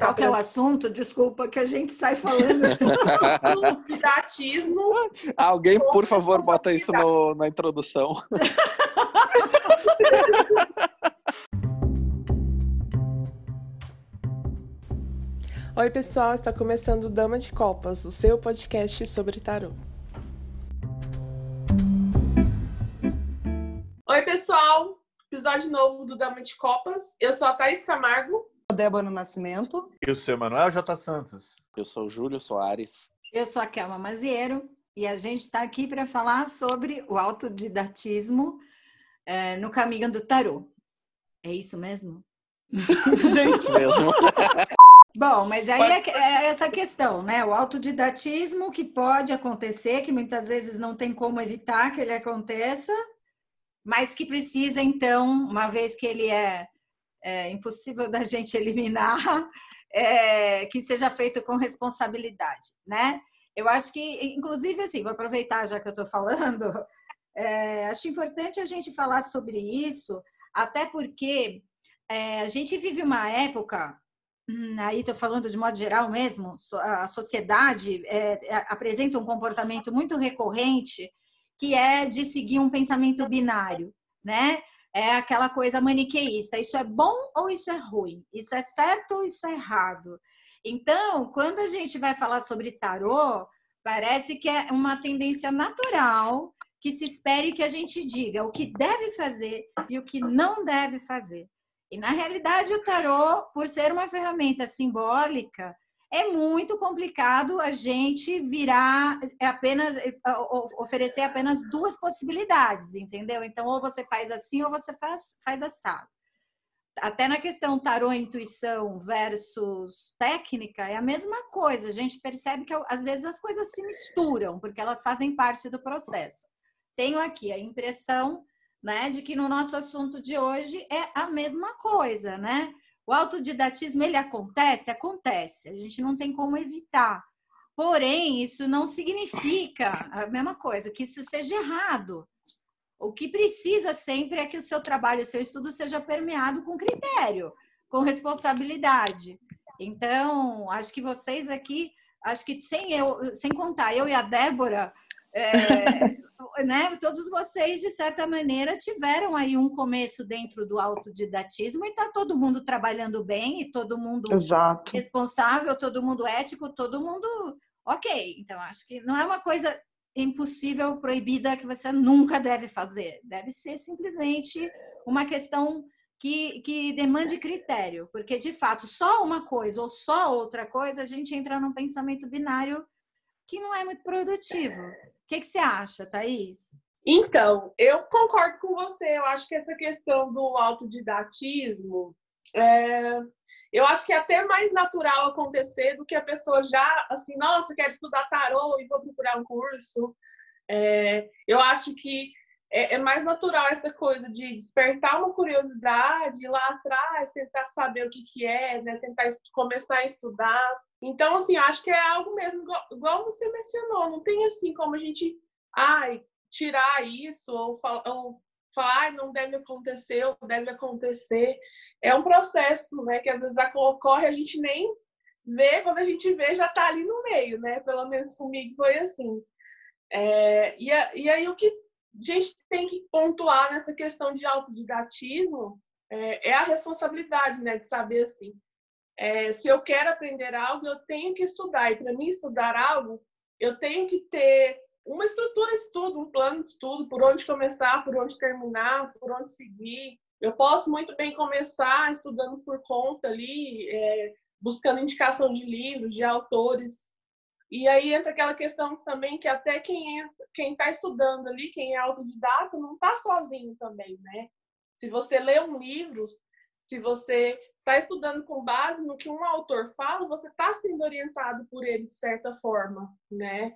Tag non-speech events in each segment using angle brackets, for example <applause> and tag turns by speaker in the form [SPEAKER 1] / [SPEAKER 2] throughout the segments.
[SPEAKER 1] Qual que é o assunto? Desculpa que a gente sai falando. <laughs>
[SPEAKER 2] Didatismo.
[SPEAKER 3] Alguém, por favor, bota isso no, na introdução. <laughs>
[SPEAKER 4] Oi, pessoal, está começando Dama de Copas, o seu podcast sobre tarô.
[SPEAKER 2] Oi, pessoal, episódio novo do Dama de Copas. Eu sou a Thaís Camargo.
[SPEAKER 5] Débora Nascimento.
[SPEAKER 6] Eu sou Emanuel J. Santos.
[SPEAKER 3] Eu sou o Júlio Soares.
[SPEAKER 1] Eu sou a Kelma Maziero e a gente está aqui para falar sobre o autodidatismo é, no caminho do tarô. É isso mesmo? <laughs>
[SPEAKER 3] É isso mesmo. <laughs>
[SPEAKER 1] Bom, mas aí é, é essa questão, né? O autodidatismo que pode acontecer, que muitas vezes não tem como evitar que ele aconteça, mas que precisa, então, uma vez que ele é, é impossível da gente eliminar, <laughs> é, que seja feito com responsabilidade, né? Eu acho que, inclusive, assim, vou aproveitar já que eu estou falando, é, acho importante a gente falar sobre isso, até porque é, a gente vive uma época, hum, aí estou falando de modo geral mesmo, a sociedade é, é, apresenta um comportamento muito recorrente que é de seguir um pensamento binário, né? É aquela coisa maniqueísta. Isso é bom ou isso é ruim? Isso é certo ou isso é errado? Então, quando a gente vai falar sobre tarô, parece que é uma tendência natural que se espere que a gente diga o que deve fazer e o que não deve fazer. E na realidade, o tarô, por ser uma ferramenta simbólica, é muito complicado a gente virar apenas oferecer apenas duas possibilidades, entendeu? Então, ou você faz assim ou você faz, faz assado. Até na questão tarô intuição versus técnica, é a mesma coisa. A gente percebe que às vezes as coisas se misturam, porque elas fazem parte do processo. Tenho aqui a impressão né, de que no nosso assunto de hoje é a mesma coisa, né? O autodidatismo, ele acontece? Acontece. A gente não tem como evitar. Porém, isso não significa a mesma coisa, que isso seja errado. O que precisa sempre é que o seu trabalho, o seu estudo seja permeado com critério, com responsabilidade. Então, acho que vocês aqui, acho que sem eu, sem contar eu e a Débora, é, né, todos vocês, de certa maneira, tiveram aí um começo dentro do autodidatismo e está todo mundo trabalhando bem e todo mundo
[SPEAKER 5] Exato.
[SPEAKER 1] responsável, todo mundo ético, todo mundo ok. Então, acho que não é uma coisa impossível, proibida, que você nunca deve fazer. Deve ser simplesmente uma questão que, que demande critério, porque de fato, só uma coisa ou só outra coisa, a gente entra num pensamento binário que não é muito produtivo que, que você acha, Thaís?
[SPEAKER 2] Então, eu concordo com você. Eu acho que essa questão do autodidatismo, é, eu acho que é até mais natural acontecer do que a pessoa já, assim, nossa, quero estudar tarô e vou procurar um curso. É, eu acho que é, é, mais natural essa coisa de despertar uma curiosidade, lá atrás, tentar saber o que, que é, né? tentar começar a estudar. Então, assim, acho que é algo mesmo, igual, igual você mencionou, não tem assim como a gente ai, tirar isso ou, fal, ou falar ah, não deve acontecer ou deve acontecer. É um processo, né, que às vezes ocorre a gente nem vê, quando a gente vê já está ali no meio, né? Pelo menos comigo foi assim. É, e, e aí o que a gente tem que pontuar nessa questão de autodidatismo é, é a responsabilidade, né, de saber assim, é, se eu quero aprender algo, eu tenho que estudar. E para mim estudar algo, eu tenho que ter uma estrutura de estudo, um plano de estudo, por onde começar, por onde terminar, por onde seguir. Eu posso muito bem começar estudando por conta ali, é, buscando indicação de livros, de autores e aí entra aquela questão também que até quem quem está estudando ali, quem é autodidata, não está sozinho também, né? Se você lê um livro, se você está estudando com base no que um autor fala, você está sendo orientado por ele de certa forma, né?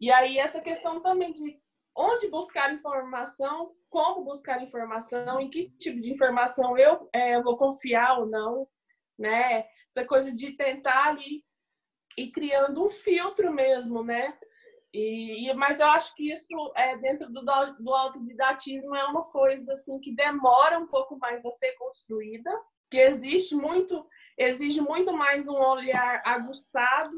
[SPEAKER 2] E aí essa questão também de onde buscar informação, como buscar informação, em que tipo de informação eu é, vou confiar ou não, né? Essa coisa de tentar ali e criando um filtro mesmo, né? E, e, mas eu acho que isso é dentro do, do autodidatismo é uma coisa assim que demora um pouco mais a ser construída, que existe muito exige muito mais um olhar aguçado,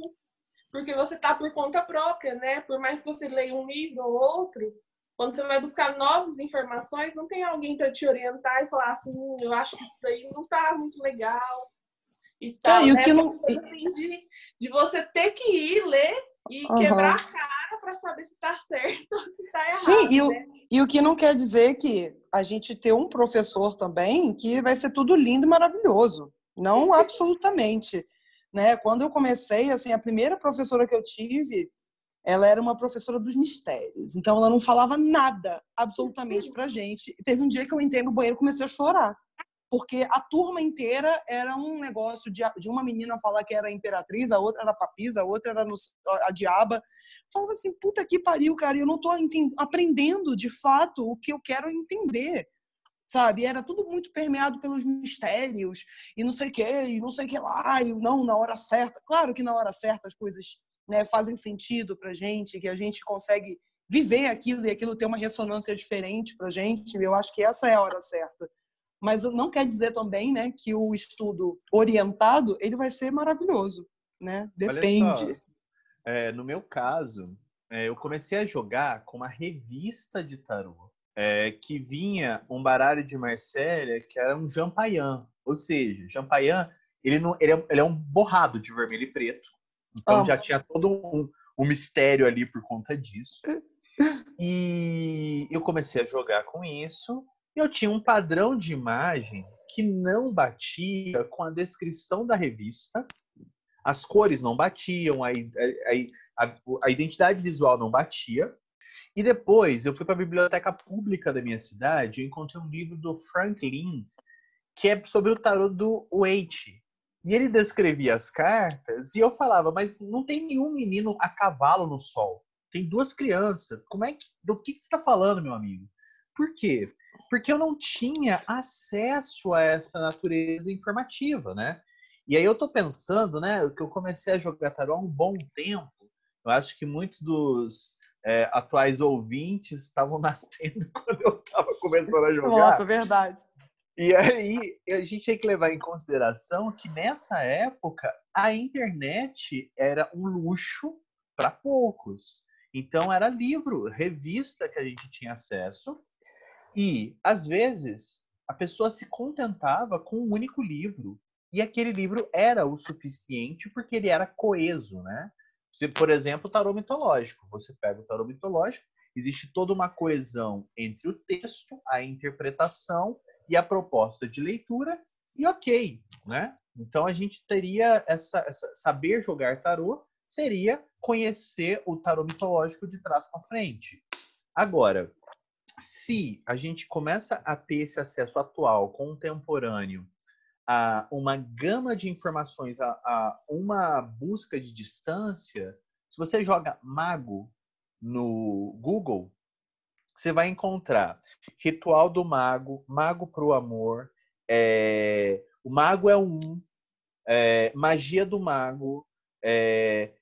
[SPEAKER 2] porque você está por conta própria, né? Por mais que você leia um livro ou outro, quando você vai buscar novas informações, não tem alguém para te orientar e falar assim, hum, eu acho que isso aí não está muito legal. E tal,
[SPEAKER 5] Ah, e o
[SPEAKER 2] né?
[SPEAKER 5] que não-
[SPEAKER 2] Assim, de, de você ter que ir ler e
[SPEAKER 5] Aham.
[SPEAKER 2] quebrar a cara para saber se está certo ou se está errado.
[SPEAKER 5] Sim, e o,
[SPEAKER 2] né?
[SPEAKER 5] e o que não quer dizer que a gente ter um professor também que vai ser tudo lindo e maravilhoso. Não <laughs> absolutamente. Né? Quando eu comecei, assim, a primeira professora que eu tive, ela era uma professora dos mistérios. Então, ela não falava nada, absolutamente, pra gente. Teve um dia que eu entrei no banheiro e comecei a chorar. Porque a turma inteira era um negócio de, de uma menina falar que era imperatriz, a outra era papisa, a outra era no- a diaba. Falava assim, puta que pariu, cara, eu não enten- aprendendo de fato o que eu quero entender. Sabe? Era tudo muito permeado pelos mistérios e não sei o que, e não sei o que lá, e não na hora certa. Claro que na hora certa as coisas né, fazem sentido pra gente, que a gente consegue viver aquilo e aquilo ter uma ressonância diferente pra gente. Eu acho que essa é a hora certa. Mas não quer dizer também, né, que o estudo orientado ele vai ser maravilhoso, né? Depende.
[SPEAKER 6] é, no meu caso, é, eu comecei a jogar com uma revista de tarô é, que vinha um baralho de Marsella que era um Jampaian. Ou seja, Jampaian, ele, não, ele, é, ele é um borrado de vermelho e preto. Então
[SPEAKER 5] Amo.
[SPEAKER 6] já tinha todo um, um mistério ali por conta disso. <laughs> E eu comecei a jogar com isso. Eu tinha um padrão de imagem que não batia com a descrição da revista. As cores não batiam, a, a, a, a identidade visual não batia. E depois eu fui para a biblioteca pública da minha cidade e encontrei um livro do Frank Lind, que é sobre o tarot do Waite. E ele descrevia as cartas e eu falava, mas não tem nenhum menino a cavalo no sol. Tem duas crianças. Como é que, do que, que você está falando, meu amigo? Por quê? Porque eu não tinha acesso a essa natureza informativa, né? E aí eu tô pensando, né, que eu comecei a jogar tarô há um bom tempo. Eu acho que muitos dos é, atuais ouvintes estavam <laughs> nascendo quando eu estava começando a jogar.
[SPEAKER 5] Nossa, verdade.
[SPEAKER 6] E aí a gente tem que levar em consideração que nessa época a internet era um luxo para poucos. Então era livro, revista que a gente tinha acesso. E às vezes a pessoa se contentava com um único livro. E aquele livro era o suficiente porque ele era coeso, né? Você, por exemplo, o tarô mitológico. Você pega o tarô mitológico, existe toda uma coesão entre o texto, a interpretação e a proposta de leitura, e ok, né? Então a gente teria essa, essa saber jogar tarô seria conhecer o tarô mitológico de trás para frente. Agora, se a gente começa a ter esse acesso atual, contemporâneo, a uma gama de informações, a, a uma busca de distância, se você joga mago no Google, você vai encontrar Ritual do Mago, Mago pro Amor, é, o Mago é um, é, Magia do Mago, é,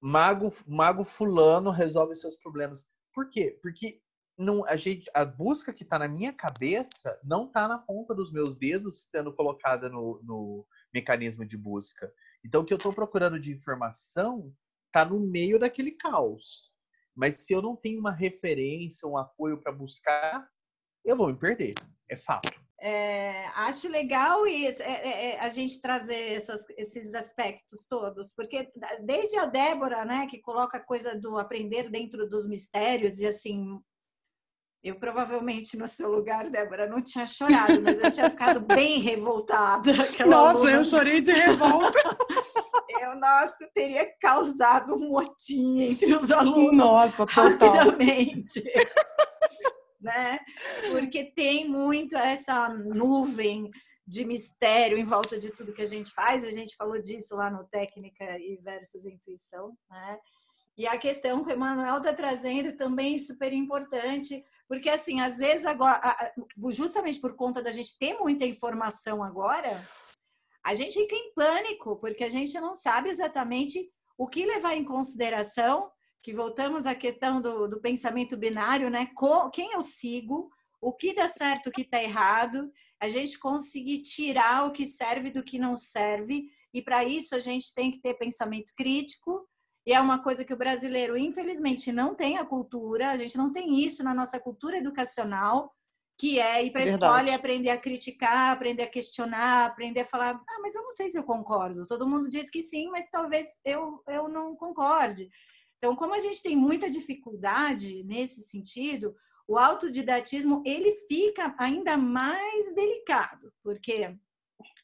[SPEAKER 6] Mago, Mago Fulano resolve seus problemas. Por quê? Porque não, a, gente, a busca que está na minha cabeça não está na ponta dos meus dedos sendo colocada no, no mecanismo de busca. Então, o que eu estou procurando de informação está no meio daquele caos. Mas se eu não tenho uma referência, um apoio para buscar, eu vou me perder. É fato.
[SPEAKER 1] É, acho legal isso, é, é, a gente trazer essas, esses aspectos todos, porque desde a Débora, né, que coloca a coisa do aprender dentro dos mistérios, e assim, eu provavelmente no seu lugar, Débora, não tinha chorado, mas eu tinha ficado <laughs> bem revoltada.
[SPEAKER 5] Nossa,
[SPEAKER 1] aluna.
[SPEAKER 5] eu chorei de revolta. <laughs>
[SPEAKER 1] Eu, nossa, teria causado um motim entre os alunos
[SPEAKER 5] Nossa, total.
[SPEAKER 1] rapidamente. <laughs> né? Porque tem muito essa nuvem de mistério em volta de tudo que a gente faz. A gente falou disso lá no Técnica e versus Intuição, né? E a questão que o Emanuel está trazendo também super importante, porque assim, às vezes agora, justamente por conta da gente ter muita informação agora, a gente fica em pânico, porque a gente não sabe exatamente o que levar em consideração, que voltamos à questão do, do pensamento binário, né? quem eu sigo, o que dá certo, o que está errado. a gente conseguir tirar o que serve do que não serve, e para isso a gente tem que ter pensamento crítico, e é uma coisa que o brasileiro, infelizmente, não tem a cultura, a gente não tem isso na nossa cultura educacional, que é ir para a escola e aprender a criticar, aprender a questionar, aprender a falar, ah, mas eu não sei se eu concordo. Todo mundo diz que sim, mas talvez eu, eu não concorde. Então, como a gente tem muita dificuldade nesse sentido, o autodidatismo ele fica ainda mais delicado, porque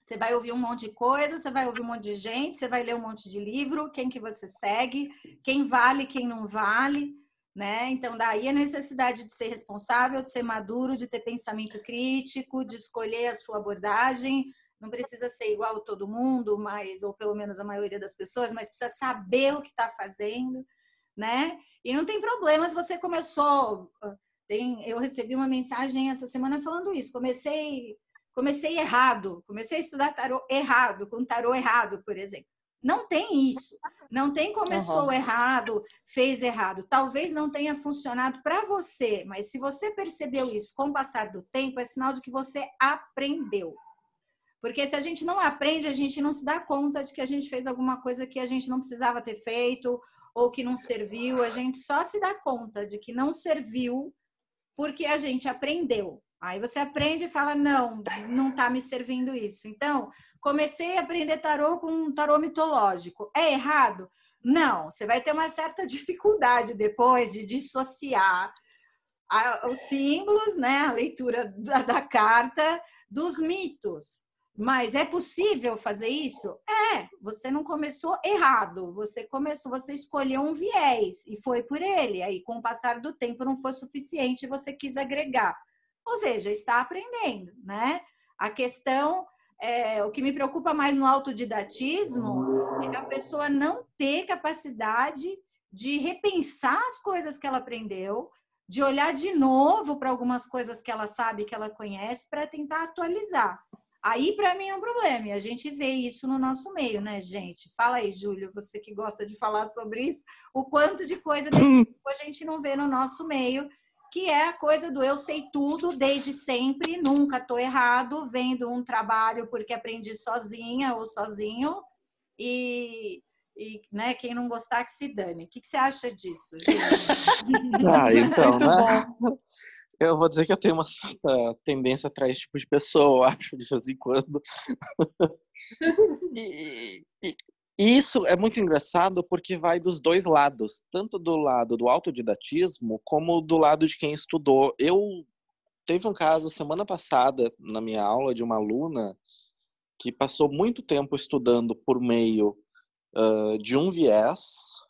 [SPEAKER 1] você vai ouvir um monte de coisa, você vai ouvir um monte de gente, você vai ler um monte de livro, quem que você segue, quem vale, quem não vale, né? Então daí a necessidade de ser responsável, de ser maduro, de ter pensamento crítico, de escolher a sua abordagem. Não precisa ser igual a todo mundo, mas ou pelo menos a maioria das pessoas, mas precisa saber o que está fazendo, né? E não tem problema se você começou. Tem, eu recebi uma mensagem essa semana falando isso. Comecei comecei errado, comecei a estudar tarô errado, com tarô errado, por exemplo. Não tem isso. Não tem começou uhum. errado, fez errado. Talvez não tenha funcionado para você, mas se você percebeu isso com o passar do tempo, é sinal de que você aprendeu. Porque se a gente não aprende, a gente não se dá conta de que a gente fez alguma coisa que a gente não precisava ter feito ou que não serviu. A gente só se dá conta de que não serviu porque a gente aprendeu. Aí você aprende e fala: não, não está me servindo isso. Então, comecei a aprender tarô com um tarô mitológico. É errado? Não, você vai ter uma certa <laughs> dificuldade depois de dissociar os símbolos, né, a leitura da, da carta, dos mitos. Mas é possível fazer isso? É, você não começou errado, você começou, você escolheu um viés e foi por ele. Aí, com o passar do tempo, não foi suficiente, você quis agregar. Ou seja, está aprendendo, né? A questão, é, o que me preocupa mais no autodidatismo é a pessoa não ter capacidade de repensar as coisas que ela aprendeu, de olhar de novo para algumas coisas que ela sabe, que ela conhece, para tentar atualizar. Aí, para mim, é um problema. E a gente vê isso no nosso meio, né, gente? Fala aí, Júlio, você que gosta de falar sobre isso, o quanto de coisa desse tipo a gente não vê no nosso meio que é a coisa do eu sei tudo desde sempre, nunca estou errado, vendo um trabalho porque aprendi sozinha ou sozinho e, e né, quem não gostar que se dane. O que, que você acha disso, <laughs>
[SPEAKER 3] ah, então, né? Eu vou dizer que eu tenho uma certa tendência atrás tipo de pessoa, acho, de vez em quando. <laughs> e, e, e isso é muito engraçado porque vai dos dois lados, tanto do lado do autodidatismo como do lado de quem estudou. Eu teve um caso semana passada na minha aula de uma aluna que passou muito tempo estudando por meio uh, de um viés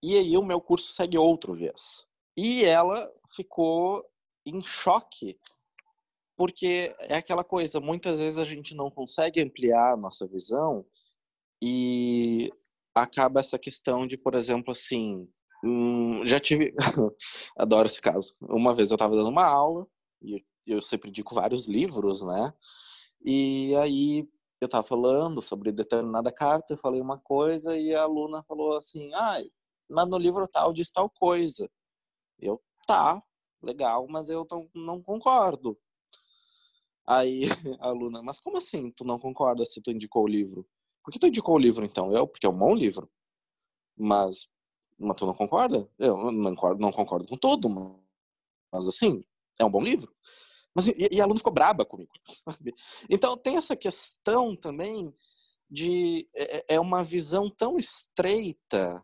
[SPEAKER 3] e aí o meu curso segue outro viés. E ela ficou em choque porque é aquela coisa, muitas vezes a gente não consegue ampliar a nossa visão e acaba essa questão de, por exemplo, assim, hum, já tive, <laughs> adoro esse caso. Uma vez eu estava dando uma aula e eu sempre indico vários livros, né? E aí eu estava falando sobre determinada carta, eu falei uma coisa e a aluna falou assim: "Ah, mas no livro tal diz tal coisa". Eu, tá, legal, mas eu não, não concordo. Aí <laughs> a aluna, mas como assim tu não concorda se tu indicou o livro? Por que tu indicou o livro, então? Eu, porque é um bom livro. Mas, mas tu não concorda? Eu não concordo, não concordo com tudo, mas assim, é um bom livro. Mas, e, e a aluna ficou braba comigo, <laughs> sabe? Então, tem essa questão também de... É, é, é uma visão tão estreita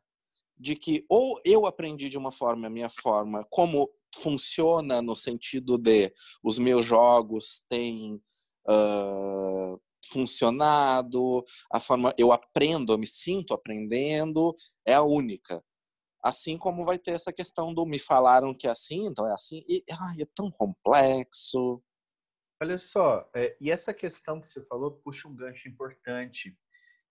[SPEAKER 3] de que ou eu aprendi de uma forma, a minha forma, como funciona no sentido de os meus jogos têm uh, funcionado, a forma eu aprendo, eu me sinto aprendendo, é a única. Assim como vai ter essa questão do me falaram que é assim, então é assim, e ai, é tão complexo.
[SPEAKER 6] Olha só, é, e essa questão que você falou puxa um gancho importante,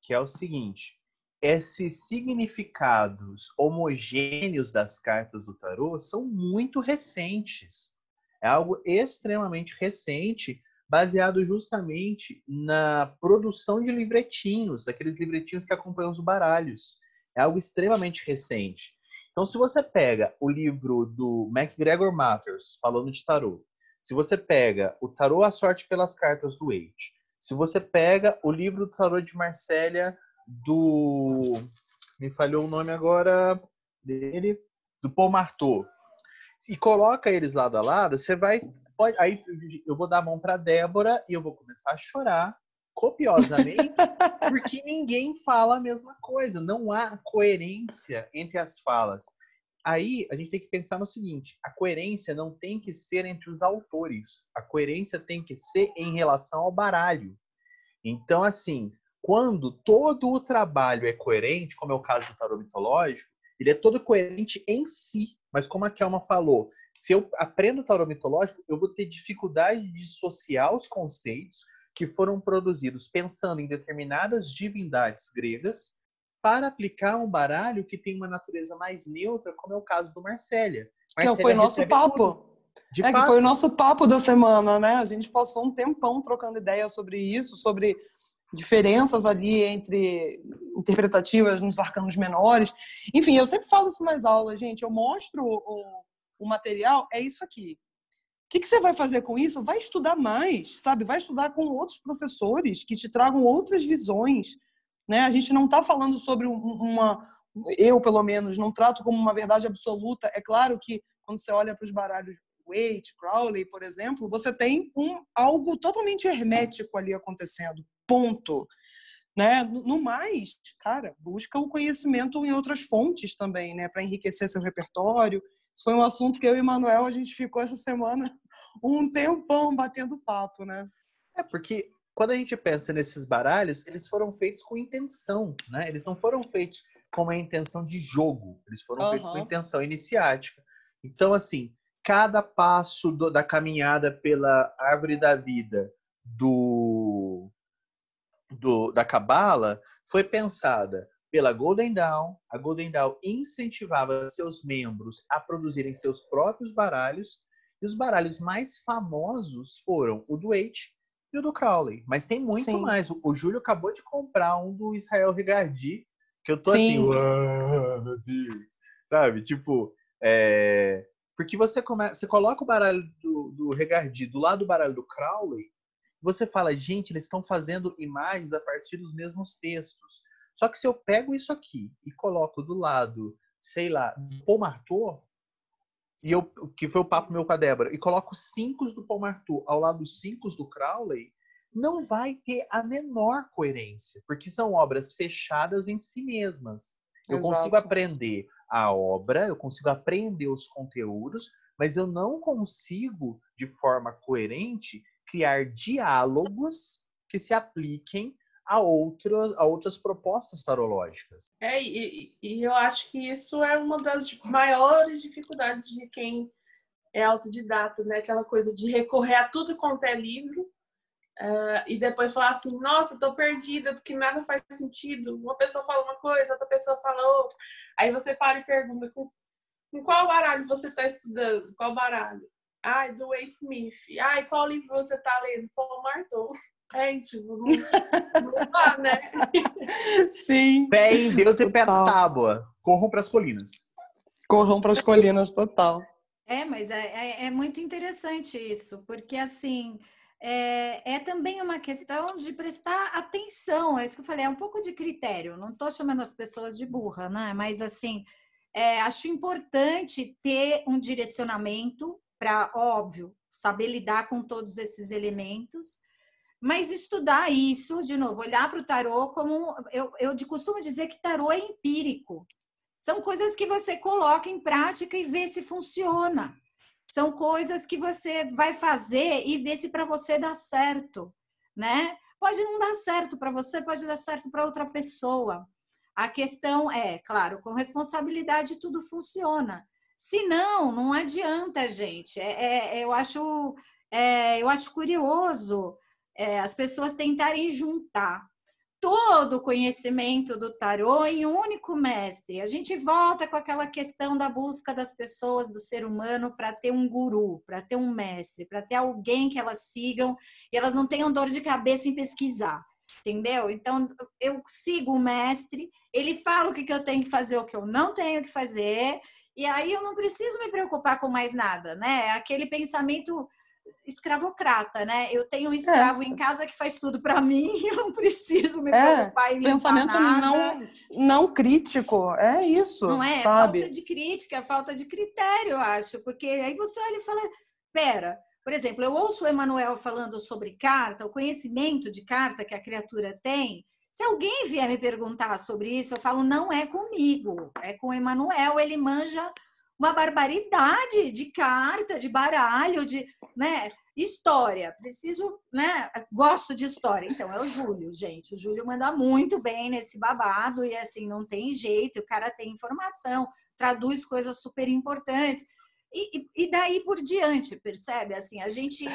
[SPEAKER 6] que é o seguinte: esses significados homogêneos das cartas do tarô são muito recentes. É algo extremamente recente baseado justamente na produção de livretinhos, daqueles livretinhos que acompanham os baralhos. É algo extremamente recente. Então, se você pega o livro do MacGregor Matters, falando de tarô, Se você pega o Tarô A Sorte pelas Cartas do Waite, se você pega o livro do Tarô de Marsella do. Me falhou o nome agora dele, do Paul Marteau, e coloca eles lado a lado, você vai. Pode, aí eu vou dar a mão para Débora e eu vou começar a chorar copiosamente, <laughs> porque ninguém fala a mesma coisa. Não há coerência entre as falas. Aí a gente tem que pensar no seguinte: a coerência não tem que ser entre os autores, a coerência tem que ser em relação ao baralho. Então, assim, quando todo o trabalho é coerente, como é o caso do tarot mitológico, ele é todo coerente em si. Mas como a Kelma falou, se eu aprendo o tarot mitológico, eu vou ter dificuldade de dissociar os conceitos que foram produzidos pensando em determinadas divindades gregas para aplicar um baralho que tem uma natureza mais neutra, como é o caso do Marcélia.
[SPEAKER 5] Que foi nosso papo. é fato. que foi o nosso papo da semana, né? A gente passou um tempão trocando ideias sobre isso, sobre diferenças ali entre interpretativas nos arcanos menores. Enfim, eu sempre falo isso nas aulas, gente. Eu mostro o, o material, é isso aqui. O que, que você vai fazer com isso? Vai estudar mais, sabe? Vai estudar com outros professores que te tragam outras visões. Né? A gente não está falando sobre uma. Eu, pelo menos, não trato como uma verdade absoluta. É claro que quando você olha para os baralhos Waite, Crowley, por exemplo, você tem um, algo totalmente hermético ali acontecendo ponto. Né? No mais, cara, busca o conhecimento em outras fontes também, né, para enriquecer seu repertório. Foi um assunto que eu e o Manuel a gente ficou essa semana <laughs> um tempão batendo papo, né?
[SPEAKER 6] É porque quando a gente pensa nesses baralhos, eles foram feitos com intenção, né? Eles não foram feitos com uma intenção de jogo, eles foram uhum. feitos com intenção iniciática. Então, assim, cada passo do, da caminhada pela árvore da vida do do, da Cabala foi pensada pela Golden Dawn. A Golden Dawn incentivava seus membros a produzirem seus próprios baralhos. E os baralhos mais famosos foram o do Waite e o do Crowley. Mas tem muito Sim. mais. O, o Júlio acabou de comprar um do Israel Regardi, que eu tô assim, Sim. assim, meu Deus. Sabe? Tipo, é... porque você, come... você coloca o baralho do, do Regardi do lado do baralho do Crowley, você fala, gente, eles estão fazendo imagens a partir dos mesmos textos. Só que se eu pego isso aqui e coloco do lado, sei lá, do Paul Marteau, e eu, que foi o papo meu com a Débora, e coloco cinco do Paul Marteau ao lado dos cinco do Crowley, não vai ter a menor coerência, porque são obras fechadas em si mesmas. Eu Exato. consigo aprender a obra, eu consigo aprender os conteúdos, mas eu não consigo, de forma coerente, criar diálogos que se apliquem a outras, a outras propostas tarológicas.
[SPEAKER 2] É, e, e eu acho que isso é uma das maiores dificuldades de quem é autodidata, né? Aquela coisa de recorrer a tudo quanto é livro uh, e depois falar assim, nossa, tô perdida porque nada faz sentido. Uma pessoa fala uma coisa, outra pessoa fala outra. Aí você para e pergunta, com, com qual baralho você está estudando? Qual baralho? Ai, do Wade Smith. Ai, qual livro você tá lendo? Paul Marton. É, tipo, não, não dá, né?
[SPEAKER 5] Sim.
[SPEAKER 6] Pé em Deus e pé na tábua. Corram para as colinas.
[SPEAKER 5] Corram para as colinas, total.
[SPEAKER 1] É, mas é, é, é, muito interessante isso, porque assim é, é, também uma questão de prestar atenção. É isso que eu falei, é um pouco de critério. Não estou chamando as pessoas de burra, né? Mas assim, é, acho importante ter um direcionamento para, óbvio, saber lidar com todos esses elementos, mas estudar isso, de novo, olhar para o tarô como. Eu, eu costumo dizer que tarô é empírico. São coisas que você coloca em prática e vê se funciona. São coisas que você vai fazer e vê se para você dá certo, né? Pode não dar certo para você, pode dar certo para outra pessoa. A questão é, claro, com responsabilidade tudo funciona. Se não, não adianta, gente. É, é eu, acho, é, eu acho curioso é, as pessoas tentarem juntar todo o conhecimento do tarô em um único mestre. A gente volta com aquela questão da busca das pessoas, do ser humano, para ter um guru, para ter um mestre, para ter alguém que elas sigam e elas não tenham dor de cabeça em pesquisar. Entendeu? Então, eu sigo o mestre, ele fala o que, que eu tenho que fazer, o que eu não tenho que fazer, e aí eu não preciso me preocupar com mais nada, né? Aquele pensamento escravocrata, né? Eu tenho um escravo é. em casa que faz tudo para mim e <laughs> eu não preciso me
[SPEAKER 5] é,
[SPEAKER 1] preocupar em
[SPEAKER 5] Pensamento
[SPEAKER 1] nada.
[SPEAKER 5] não não crítico, é isso,
[SPEAKER 1] Não é?
[SPEAKER 5] sabe?
[SPEAKER 1] Falta de crítica, falta de critério, eu acho, porque aí você olha e fala, pera, por exemplo, eu ouço o Emanuel falando sobre carta, o conhecimento de carta que a criatura tem. Se alguém vier me perguntar sobre isso, eu falo, não é comigo, é com o Emanuel, ele manja uma barbaridade de carta, de baralho, de, né, história. Preciso, né, gosto de história. Então é o Júlio, gente. O Júlio manda muito bem nesse babado e assim não tem jeito, o cara tem informação, traduz coisas super importantes. E, e daí por diante, percebe? Assim, a gente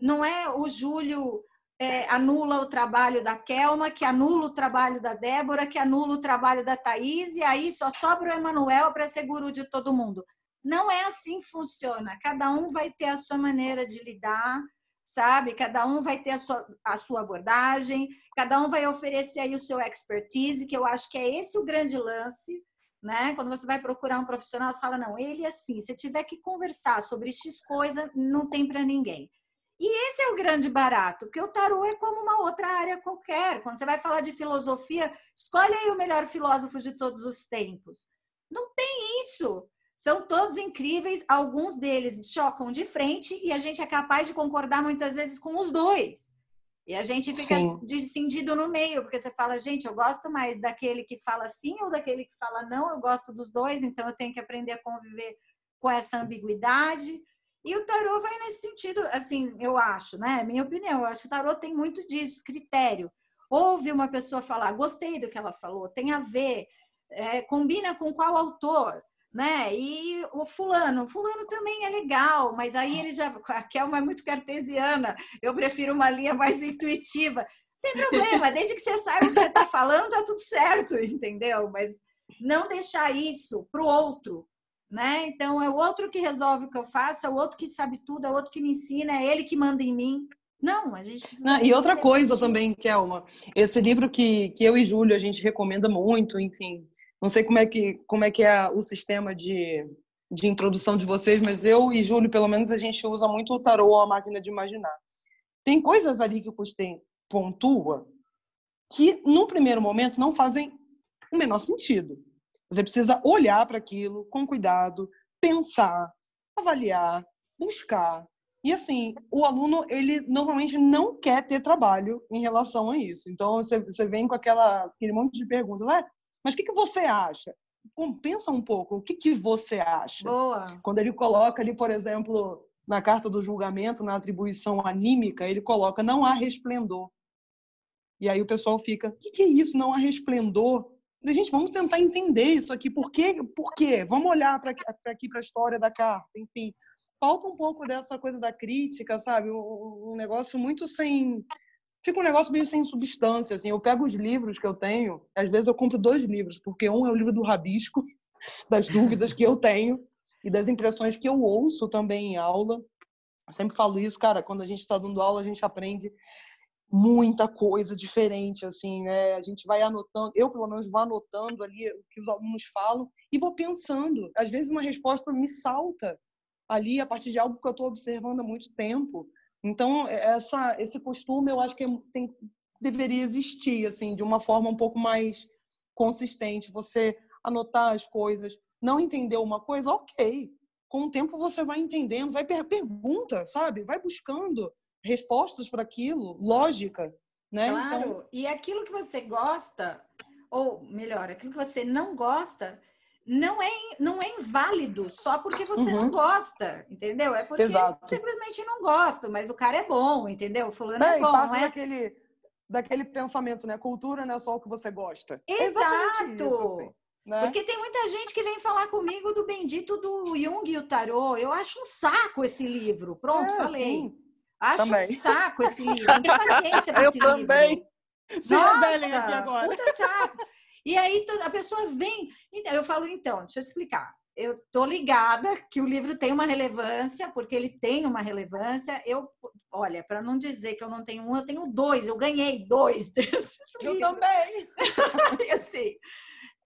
[SPEAKER 1] não é o Júlio é, anula o trabalho da Kelma, que anula o trabalho da Débora, que anula o trabalho da Thaís, e aí só sobra o Emanuel para ser guru de todo mundo. Não é assim que funciona. Cada um vai ter a sua maneira de lidar, sabe? Cada um vai ter a sua, a sua abordagem, cada um vai oferecer aí o seu expertise, que eu acho que é esse o grande lance, né? Quando você vai procurar um profissional, você fala, não, ele é assim, se tiver que conversar sobre X coisa, não tem para ninguém. E esse é o grande barato, porque o tarô é como uma outra área qualquer. Quando você vai falar de filosofia, escolhe aí o melhor filósofo de todos os tempos. Não tem isso. São todos incríveis, alguns deles chocam de frente e a gente é capaz de concordar muitas vezes com os dois. E a gente fica cindido no meio, porque você fala, gente, eu gosto mais daquele que fala sim ou daquele que fala não, eu gosto dos dois, então eu tenho que aprender a conviver com essa ambiguidade. E o tarô vai nesse sentido, assim, eu acho, né? Minha opinião, eu acho que o tarô tem muito disso, critério. Ouve uma pessoa falar, gostei do que ela falou, tem a ver, é, combina com qual autor, né? E o fulano, fulano também é legal, mas aí ele já, <laughs> a Kelma é muito cartesiana, eu prefiro uma linha mais intuitiva. Não tem problema, desde que você saiba o que você está falando, tá tudo certo, entendeu? Mas não deixar isso para o outro, né? Então é o outro que resolve o que eu faço, é o outro que sabe tudo, é o outro que me ensina, é ele que manda em mim. Não, a gente precisa.
[SPEAKER 5] Não, e outra coisa também, Kelma, esse livro que, que eu e Júlio a gente recomenda muito, enfim. Não sei como é que, como é, que é o sistema de, de introdução de vocês, mas eu e Júlio, pelo menos, a gente usa muito o tarô a máquina de imaginar. Tem coisas ali que o Custém pontua que, num primeiro momento, não fazem o menor sentido. Você precisa olhar para aquilo com cuidado, pensar, avaliar, buscar. E assim, o aluno, ele normalmente não quer ter trabalho em relação a isso. Então, você, você vem com aquela, aquele monte de perguntas, né? mas o que, que você acha? Bom, pensa um pouco, o que, que você acha?
[SPEAKER 1] Boa.
[SPEAKER 5] Quando ele coloca ali, por exemplo, na carta do julgamento, na atribuição anímica, ele coloca não há resplendor. E aí o pessoal fica, o que, que é isso? Não há resplendor? Gente, vamos tentar entender isso aqui. Por quê? Por quê? Vamos olhar para aqui para a história da carta. Enfim, falta um pouco dessa coisa da crítica, sabe? Um, negócio muito sem. Fica um negócio meio sem substância. Assim. Eu pego os livros que eu tenho, às vezes eu compro dois livros, porque um é o livro do Rabisco, <laughs> das dúvidas que eu tenho e das impressões que eu ouço também em aula. Eu sempre falo isso, cara, quando a gente está dando aula, a gente aprende muita coisa diferente, assim, né? A gente vai anotando, eu pelo menos vou anotando ali o que os alunos falam e vou pensando. Às vezes uma resposta me salta ali a partir de algo que eu estou observando há muito tempo. Então essa esse costume eu acho que é, tem, deveria existir, assim, de uma forma um pouco mais consistente. Você anotar as coisas, não entender uma coisa, ok. Com o tempo você vai entendendo, vai per pergunta, sabe? Vai buscando respostas para aquilo, lógica, né?
[SPEAKER 1] Claro. Então... E aquilo que você gosta, ou melhor, aquilo que você não gosta, não é, não é inválido só porque você uhum. não gosta, entendeu? É porque
[SPEAKER 5] Exato.
[SPEAKER 1] simplesmente não gosta, mas o cara é bom, entendeu? O fulano é, é bom.
[SPEAKER 5] Parte
[SPEAKER 1] é?
[SPEAKER 5] daquele, daquele pensamento, né? Cultura não é só o que você gosta.
[SPEAKER 1] É Exato! Isso, assim, né? Porque tem muita gente que vem falar comigo do bendito do Jung e o Tarô. Eu acho um saco esse livro. Pronto, é, falei. Sim. Acho também. um saco esse livro. Não tenho paciência para esse
[SPEAKER 5] também.
[SPEAKER 1] livro. É aqui agora. Puta saco. E aí a pessoa vem. Então, eu falo, então, deixa eu explicar. Eu tô ligada que o livro tem uma relevância, porque ele tem uma relevância. Eu, olha, para não dizer que eu não tenho um, eu tenho dois. Eu ganhei dois <laughs> desses
[SPEAKER 5] eu
[SPEAKER 1] livros.
[SPEAKER 5] também. <laughs>
[SPEAKER 1] e assim,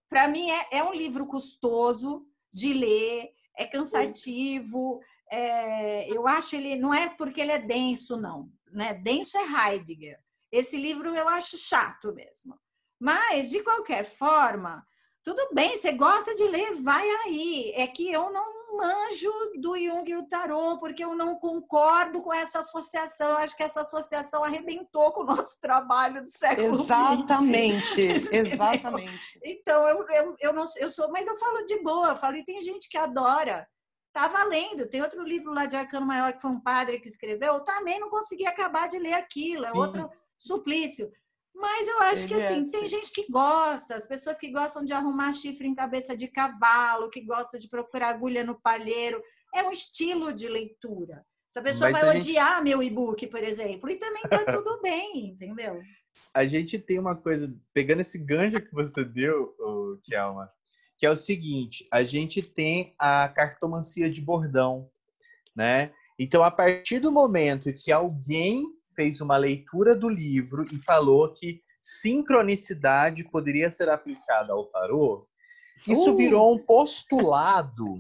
[SPEAKER 1] para mim é, é um livro custoso de ler, é cansativo, é, eu acho ele não é porque ele é denso, não. Né? Denso é Heidegger. Esse livro eu acho chato mesmo. Mas, de qualquer forma, tudo bem, você gosta de ler, vai aí. É que eu não manjo do Jung e o Tarô, porque eu não concordo com essa associação. Eu acho que essa associação arrebentou com o nosso trabalho do século
[SPEAKER 5] Exatamente, <laughs> exatamente.
[SPEAKER 1] então, eu, eu, eu, não, eu sou, mas eu falo de boa, eu falo, e tem gente que adora. Tá valendo. Tem outro livro lá de Arcano Maior que foi um padre que escreveu, eu também não consegui acabar de ler aquilo. É outro suplício. Mas eu acho que assim, é, tem gente que gosta, as pessoas que gostam de arrumar chifre em cabeça de cavalo, que gostam de procurar agulha no palheiro, é um estilo de leitura. Essa pessoa Mas vai odiar gente... meu e-book, por exemplo, e também tá <laughs> tudo bem, entendeu?
[SPEAKER 6] A gente tem uma coisa, pegando esse gancho que você deu, Kelma, que é o seguinte: a gente tem a cartomancia de bordão, né? Então, a partir do momento que alguém fez uma leitura do livro e falou que sincronicidade poderia ser aplicada ao tarô, isso uh. virou um postulado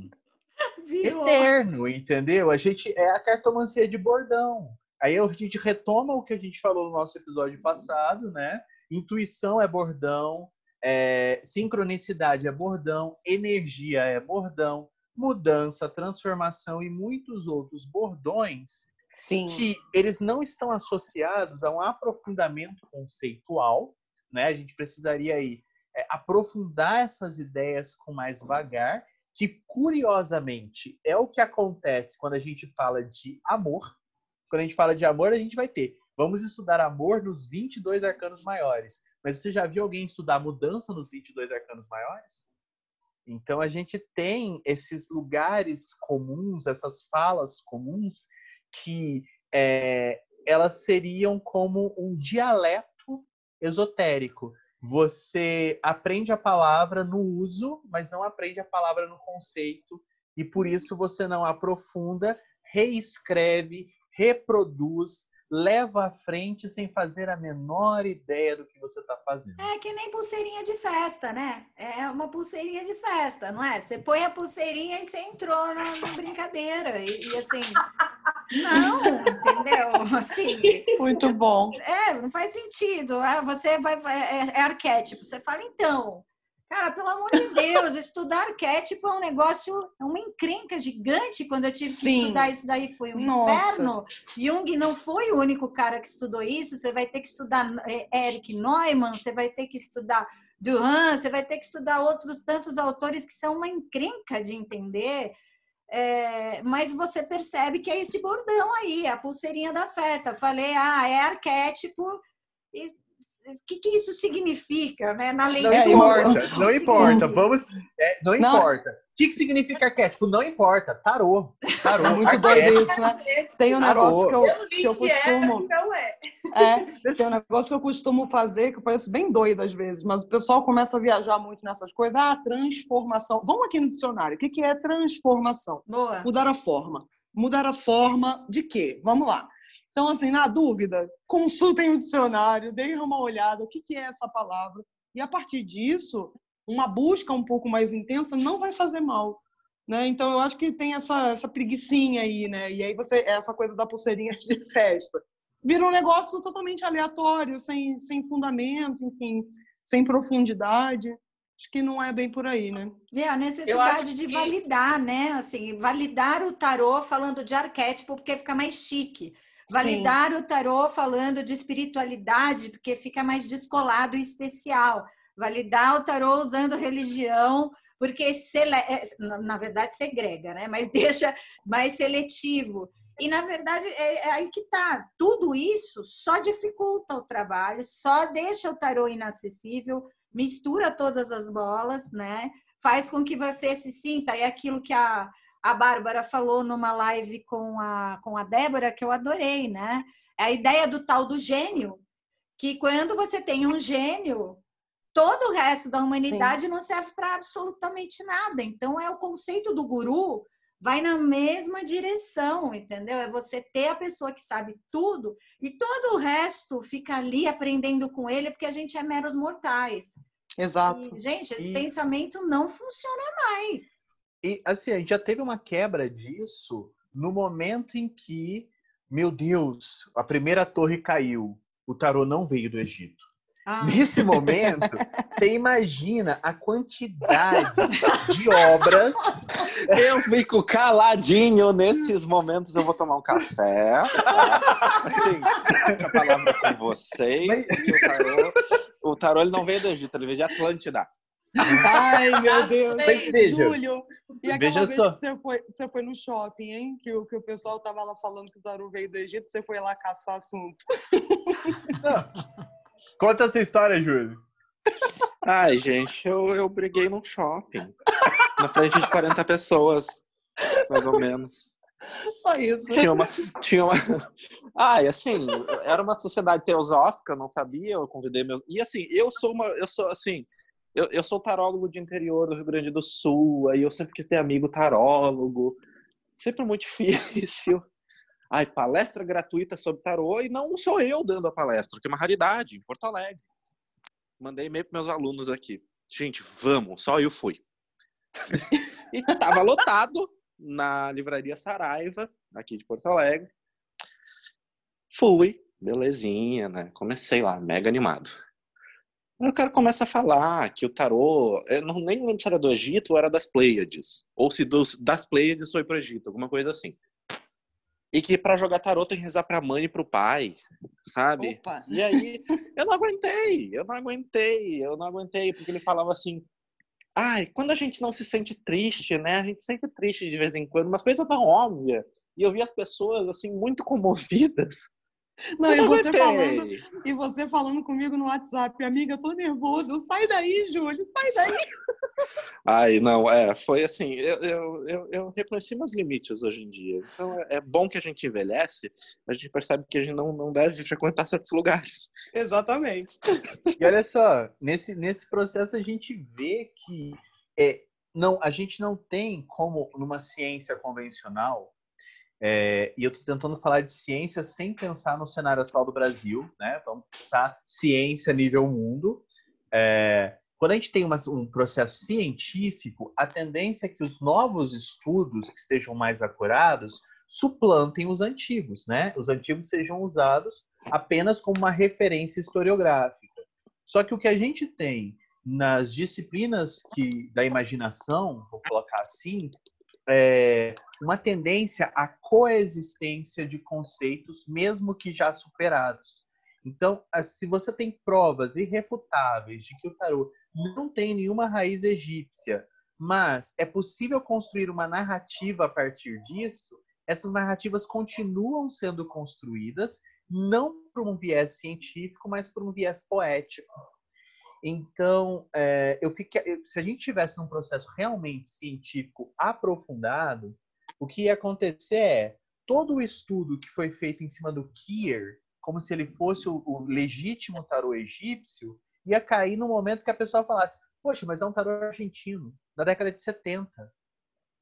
[SPEAKER 6] <laughs> virou. eterno, entendeu? A gente é a cartomancia de bordão. Aí a gente retoma o que a gente falou no nosso episódio passado, né? Intuição é bordão, é, sincronicidade é bordão, energia é bordão, mudança, transformação e muitos outros bordões
[SPEAKER 5] Sim.
[SPEAKER 6] que eles não estão associados a um aprofundamento conceitual, né? A gente precisaria aí é, aprofundar essas ideias com mais vagar, que curiosamente é o que acontece quando a gente fala de amor. Quando a gente fala de amor, a gente vai ter. Vamos estudar amor nos 22 arcanos maiores. Mas você já viu alguém estudar mudança nos 22 arcanos maiores? Então a gente tem esses lugares comuns, essas falas comuns que é, elas seriam como um dialeto esotérico. Você aprende a palavra no uso, mas não aprende a palavra no conceito, e por isso você não aprofunda, reescreve, reproduz, leva à frente sem fazer a menor ideia do que você está fazendo.
[SPEAKER 1] É que nem pulseirinha de festa, né? É uma pulseirinha de festa, não é? Você põe a pulseirinha e você entrou na, brincadeira. E, e, assim, não, entendeu? Assim.
[SPEAKER 5] Muito bom.
[SPEAKER 1] É, não faz sentido. Ah, você vai. É, é arquétipo. Você fala, então, Cara, pelo amor de Deus, estudar arquétipo é um negócio, é uma encrenca gigante. Quando eu tive que Sim. estudar isso daí, foi um Nossa. inferno. Jung não foi o único cara que estudou isso. Você vai ter que estudar é, Eric Neumann, você vai ter que estudar Duran, você vai ter que estudar outros tantos autores que são uma encrenca de entender. É, mas você percebe que é esse bordão aí, a pulseirinha da festa. Falei, ah, é arquétipo. E o que, que isso significa, né? Na
[SPEAKER 6] lei não importa, não importa. Vamos, é, não, não, importa. O que, que significa arquétipo? Não importa. Tarô. Tarô.
[SPEAKER 5] É muito doido isso, né? Tem um negócio que eu, que eu costumo.
[SPEAKER 2] É,
[SPEAKER 5] é, tem um negócio que eu costumo fazer, que eu pareço bem doido às vezes, mas o pessoal começa a viajar muito nessas coisas. Ah, transformação. Vamos aqui no dicionário. O que, que é transformação?
[SPEAKER 1] Boa.
[SPEAKER 5] Mudar a forma. Mudar a forma de quê? Vamos lá. Então, assim, na dúvida, consultem o dicionário, deem uma olhada, o que, que é essa palavra. E a partir disso, uma busca um pouco mais intensa não vai fazer mal. Né? Então, eu acho que tem essa, essa preguiçinha aí, né? E aí você, essa coisa da pulseirinha <laughs> de festa. Vira um negócio totalmente aleatório, sem, sem fundamento, enfim, sem profundidade. Acho que não é bem por aí, né?
[SPEAKER 1] É a necessidade de que... validar, né? Assim, validar o tarô falando de arquétipo, porque fica mais chique. Validar Sim. o tarô falando de espiritualidade, porque fica mais descolado e especial. Validar o tarô usando religião, porque sele... É, na verdade segrega, né? Mas <laughs> deixa mais seletivo. E na verdade é, é aí que tá. Tudo isso só dificulta o trabalho, só deixa o tarô inacessível, mistura todas as bolas, né? Faz com que você se sinta, é aquilo que a a Bárbara falou numa live com a, com a Débora, que eu adorei, né? É a ideia do tal do gênio, que quando você tem um gênio, todo o resto da humanidade Sim. não serve para absolutamente nada. Então, é o conceito do guru vai na mesma direção, entendeu? É você ter a pessoa que sabe tudo e todo o resto fica ali aprendendo com ele, porque a gente é meros mortais.
[SPEAKER 5] Exato.
[SPEAKER 1] E, gente, esse e... pensamento não funciona mais.
[SPEAKER 6] E assim, a gente já teve uma quebra disso no momento em que, meu Deus, a primeira torre caiu, o tarô não veio do Egito. Ah. Nesse momento, <laughs> você imagina a quantidade de obras.
[SPEAKER 3] Eu fico caladinho nesses momentos. Eu vou tomar um café. Tá? Assim, a palavra com vocês, Mas... porque o tarô, o tarô ele não veio do Egito, ele veio de Atlântida.
[SPEAKER 5] Ai, <laughs> meu Deus.
[SPEAKER 6] Mas veja,
[SPEAKER 5] Júlio, e aquela veja vez só. que você foi, você foi no shopping, hein? Que o, que o pessoal tava lá falando que o tarô veio do Egito, você foi lá caçar assunto. <laughs>
[SPEAKER 6] Não. Conta essa história, Júlio.
[SPEAKER 3] Ai, gente, eu, eu briguei num shopping. Na frente de 40 pessoas, mais ou menos.
[SPEAKER 5] Só isso.
[SPEAKER 3] Tinha uma. Tinha uma... Ai, assim, era uma sociedade teosófica, eu não sabia, eu convidei meus. E assim, eu sou uma. Eu sou assim. Eu, eu sou tarólogo de interior do Rio Grande do Sul, aí eu sempre quis ter amigo tarólogo. Sempre muito <laughs> difícil ai, palestra gratuita sobre tarô, e não sou eu dando a palestra, que é uma raridade, em Porto Alegre. Mandei e-mail para meus alunos aqui. Gente, vamos, só eu fui. e tava lotado na livraria Saraiva, aqui de Porto Alegre. Fui, belezinha, né? Comecei lá, mega animado. Aí o cara começa a falar que o tarô, eu não, nem lembro se era do Egito ou era das Pleiades, ou se dos, das Pleiades foi para o Egito, alguma coisa assim. E que para jogar tarô tem que rezar pra mãe e pro pai, sabe? Opa. E aí, eu não aguentei, eu não aguentei, eu não aguentei, porque ele falava assim, ai, quando a gente não se sente triste, né? A gente se sente triste de vez em quando, mas coisa tão óbvia. E eu vi as pessoas, assim, muito comovidas.
[SPEAKER 5] Não, e você, falando, e você falando comigo no WhatsApp, amiga, eu tô nervoso. Sai daí, Júlio, sai daí. <laughs>
[SPEAKER 3] Ai, não, é, foi assim, eu, eu, eu, eu reconheci meus limites hoje em dia. Então é, é, bom que a gente envelhece, a gente percebe que a gente não, não deve frequentar certos lugares. <laughs>
[SPEAKER 5] Exatamente. <laughs>
[SPEAKER 6] E olha só, nesse, nesse processo a gente vê que é, não, a gente não tem como, numa ciência convencional, é, e eu estou tentando falar de ciência sem pensar no cenário atual do Brasil, né? Vamos pensar ciência nível mundo. É, quando a gente tem uma, um processo científico, a tendência é que os novos estudos que estejam mais acurados suplantem os antigos, né? Os antigos sejam usados apenas como uma referência historiográfica. Só que o que a gente tem nas disciplinas que da imaginação, vou colocar assim, é, uma tendência à coexistência de conceitos, mesmo que já superados. Então, se você tem provas irrefutáveis de que o tarô não tem nenhuma raiz egípcia, mas é possível construir uma narrativa a partir disso, essas narrativas continuam sendo construídas não por um viés científico, mas por um viés poético. Então, é, eu fiquei, se a gente tivesse num processo realmente científico aprofundado, o que ia acontecer é todo o estudo que foi feito em cima do Kier, como se ele fosse o, o legítimo tarô egípcio, ia cair no momento que a pessoa falasse: Poxa, mas é um tarô argentino, da década de 70.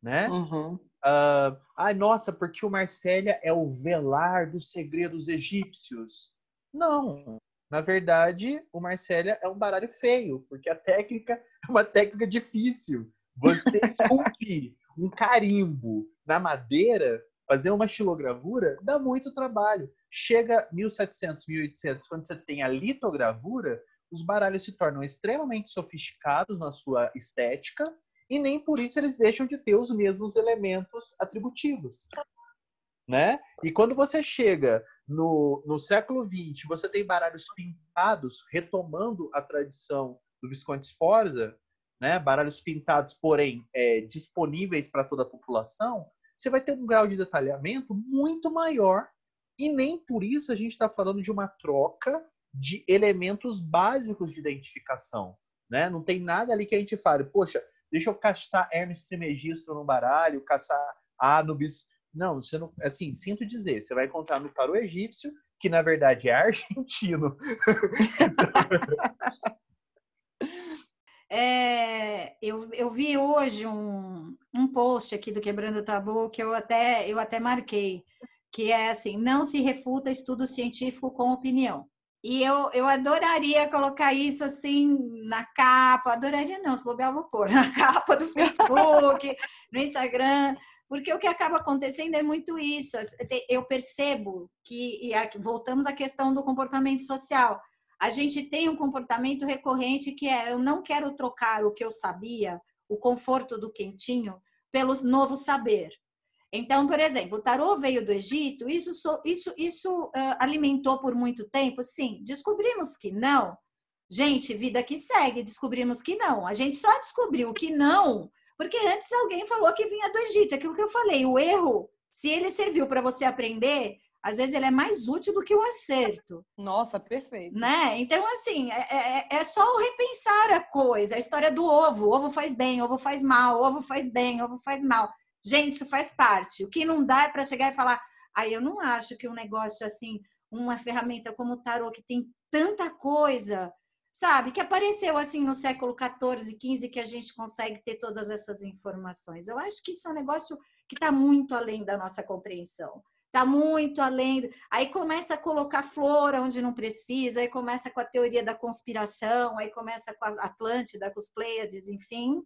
[SPEAKER 6] Né?
[SPEAKER 5] Uhum.
[SPEAKER 6] Uh, ai, nossa, porque o Marcélia é o velar dos segredos egípcios. Não. Na verdade, o Marcélia é um baralho feio, porque a técnica é uma técnica difícil. Você <laughs> esculpir um carimbo na madeira, fazer uma xilogravura, dá muito trabalho. Chega 1700, 1800, quando você tem a litogravura, os baralhos se tornam extremamente sofisticados na sua estética e nem por isso eles deixam de ter os mesmos elementos atributivos. Né? E quando você chega no, no século XX, você tem baralhos pintados, retomando a tradição do Visconde Sforza, né? baralhos pintados, porém, é, disponíveis para toda a população, você vai ter um grau de detalhamento muito maior e nem por isso a gente está falando de uma troca de elementos básicos de identificação. Né? Não tem nada ali que a gente fale, poxa, deixa eu caçar Hermes Trismegisto no baralho, caçar Anubis não, você não. Assim, sinto dizer, você vai encontrar no tarô egípcio, que na verdade é <laughs> argentino. <laughs>
[SPEAKER 1] É, eu, eu vi hoje um, um post aqui do Quebrando Tabu que eu até, eu até marquei, que é assim, não se refuta estudo científico com opinião. E eu, eu adoraria colocar isso assim na capa, adoraria não, se bobear vou pôr, <laughs> na capa do Facebook, no Instagram, Porque o que acaba acontecendo é muito isso. Eu percebo que, e voltamos à questão do comportamento social. A gente tem um comportamento recorrente que é: eu não quero trocar o que eu sabia, o conforto do quentinho, pelo novo saber. Então, por exemplo, o tarô veio do Egito, isso, isso, isso uh, alimentou por muito tempo? Sim. Descobrimos que não. Gente, vida que segue, descobrimos que não. A gente só descobriu que não, porque antes alguém falou que vinha do Egito. Aquilo que eu falei, o erro, se ele serviu para você aprender, às vezes ele é mais útil do que o acerto.
[SPEAKER 5] Nossa, perfeito.
[SPEAKER 1] Né? Então, assim, é, é, é só o repensar a coisa. A história do ovo. Ovo faz bem, ovo faz mal, ovo faz bem, ovo faz mal. Gente, isso faz parte. O que não dá é para chegar e falar, aí ah, eu não acho que um negócio assim, uma ferramenta como o tarô, que tem tanta coisa, sabe, que apareceu assim no século 14, 15, que a gente consegue ter todas essas informações. Eu acho que isso é um negócio que está muito além da nossa compreensão. Está muito além. Aí começa a colocar flor onde não precisa, aí começa com a teoria da conspiração, aí começa com a Atlântida, com os Pleiades, enfim,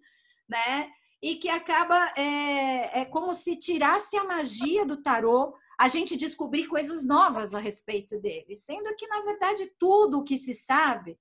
[SPEAKER 1] né? e que acaba é, é como se tirasse a magia do tarô, a gente descobrir coisas novas a respeito dele, sendo que na verdade tudo o que se sabe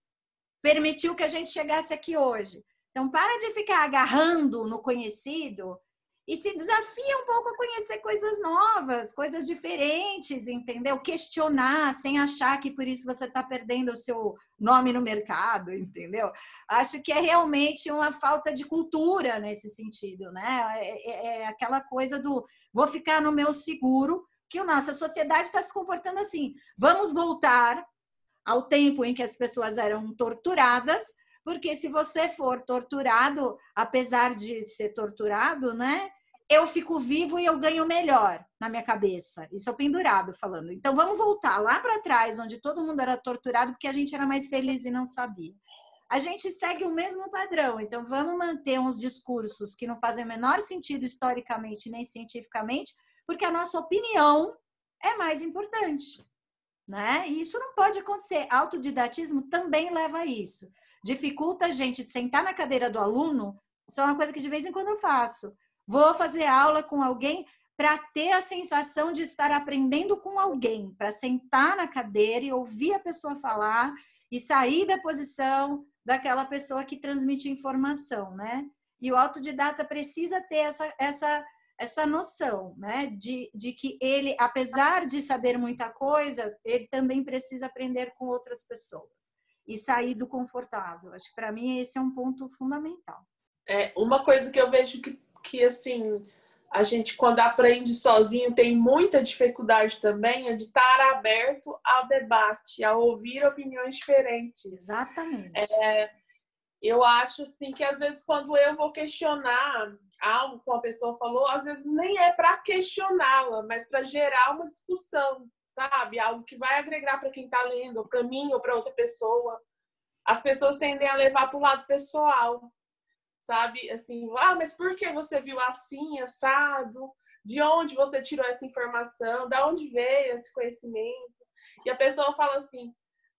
[SPEAKER 1] permitiu que a gente chegasse aqui hoje. Então para de ficar agarrando no conhecido e se desafia um pouco a conhecer coisas novas, coisas diferentes, entendeu? Questionar sem achar que por isso você está perdendo o seu nome no mercado, <laughs> entendeu? Acho que é realmente uma falta de cultura nesse sentido, né? É, é, é aquela coisa do vou ficar no meu seguro, que a nossa sociedade está se comportando assim. Vamos voltar ao tempo em que as pessoas eram torturadas porque se você for torturado, apesar de ser torturado, né? Eu fico vivo e eu ganho melhor na minha cabeça. Isso é pendurado falando. Então vamos voltar lá para trás, onde todo mundo era torturado porque a gente era mais feliz e não sabia. A gente segue o mesmo padrão, então vamos manter uns discursos que não fazem o menor sentido historicamente nem cientificamente, porque a nossa opinião é mais importante. Né? E isso não pode acontecer. Autodidatismo também leva a isso dificulta a gente sentar na cadeira do aluno, isso é uma coisa que de vez em quando eu faço. Vou fazer aula com alguém para ter a sensação de estar aprendendo com alguém, para sentar na cadeira e ouvir a pessoa falar e sair da posição daquela pessoa que transmite informação, né? E o autodidata precisa ter essa, essa, essa noção, né? De, de que ele, apesar de saber muita coisa, ele também precisa aprender com outras pessoas e sair do confortável. Acho que para mim esse é um ponto fundamental.
[SPEAKER 2] É, uma coisa que eu vejo que, que assim, a gente quando aprende sozinho tem muita dificuldade também é de estar aberto ao debate, a ouvir opiniões diferentes.
[SPEAKER 1] Exatamente.
[SPEAKER 2] É, eu acho assim que às vezes quando eu vou questionar algo que uma pessoa falou, às vezes nem é para questioná-la, mas para gerar uma discussão sabe? Algo que vai agregar para quem está lendo, para mim, ou para outra pessoa. As pessoas tendem a levar para o lado pessoal, sabe? Assim, ah, mas por que você viu assim, assado? De onde você tirou essa informação? Da onde veio esse conhecimento? E a pessoa fala assim,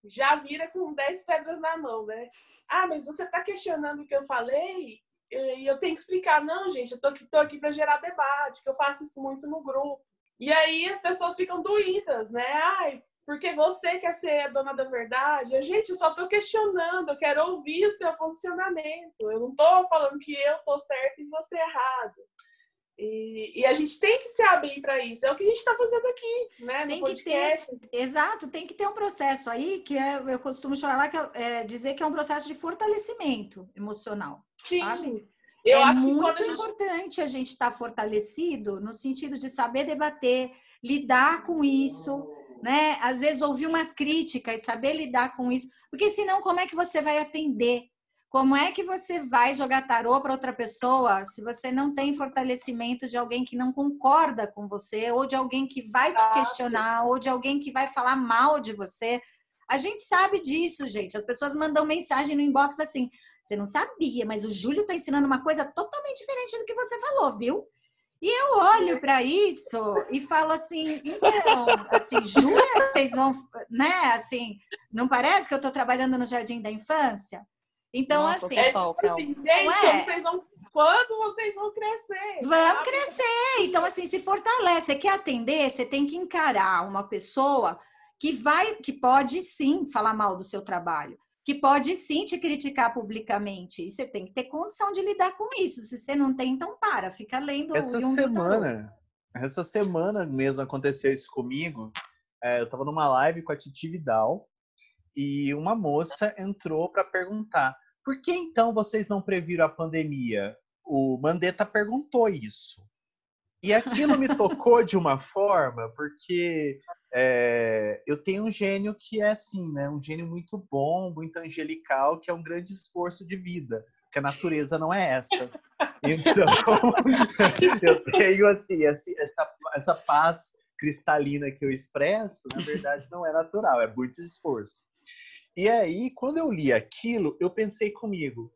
[SPEAKER 2] já vira com 10 pedras na mão, né? Ah, mas você está questionando o que eu falei? E eu tenho que explicar, não, gente, eu tô aqui, aqui para gerar debate, que eu faço isso muito no grupo. E aí as pessoas ficam doídas, né? Ai, porque você quer ser a dona da verdade. Gente, eu só estou questionando, eu quero ouvir o seu posicionamento. Eu não estou falando que eu estou certo e você errado. E, e, a gente tem que se abrir para isso. É o que a gente está fazendo aqui, né?
[SPEAKER 1] Tem que ter, exato, tem que ter um processo aí que é, eu costumo chamar que é, é, dizer que é um processo de fortalecimento emocional, Sim. sabe? Eu é acho muito importante a gente estar tá fortalecido no sentido de saber debater, lidar com isso, né? Às vezes ouvir uma crítica e saber lidar com isso, porque senão como é que você vai atender? Como é que você vai jogar tarô para outra pessoa se você não tem fortalecimento de alguém que não concorda com você, ou de alguém que vai te questionar, ou de alguém que vai falar mal de você? A gente sabe disso, gente. As pessoas mandam mensagem no inbox assim: você não sabia, mas o Júlio está ensinando uma coisa totalmente diferente do que você falou, viu? E eu olho para isso e falo assim, então, assim, jura que vocês vão, né? Assim, não parece que eu estou trabalhando no Jardim da Infância? Então,
[SPEAKER 5] Nossa,
[SPEAKER 1] assim,
[SPEAKER 2] é, tipo assim, gente, é? vocês vão quando vocês vão crescer?
[SPEAKER 1] Vamos crescer. Então, assim, se fortalece. Você quer atender, você tem que encarar uma pessoa que vai, que pode sim falar mal do seu trabalho, que pode sim te criticar publicamente. E você tem que ter condição de lidar com isso. Se você não tem, então para, fica lendo
[SPEAKER 6] essa semana. Essa semana mesmo aconteceu isso comigo. É, eu estava numa live com a Titi Vidal e uma moça entrou para perguntar: por que então vocês não previram a pandemia? O Mandetta perguntou isso. E aquilo me tocou de uma forma, porque é, eu tenho um gênio que é assim, né? Um gênio muito bom, muito angelical, que é um grande esforço de vida, que a natureza não é essa. <laughs> Então, <laughs> eu tenho assim, essa, essa paz cristalina que eu expresso, na verdade, não é natural, é muito esforço. E aí, quando eu li aquilo, eu pensei comigo: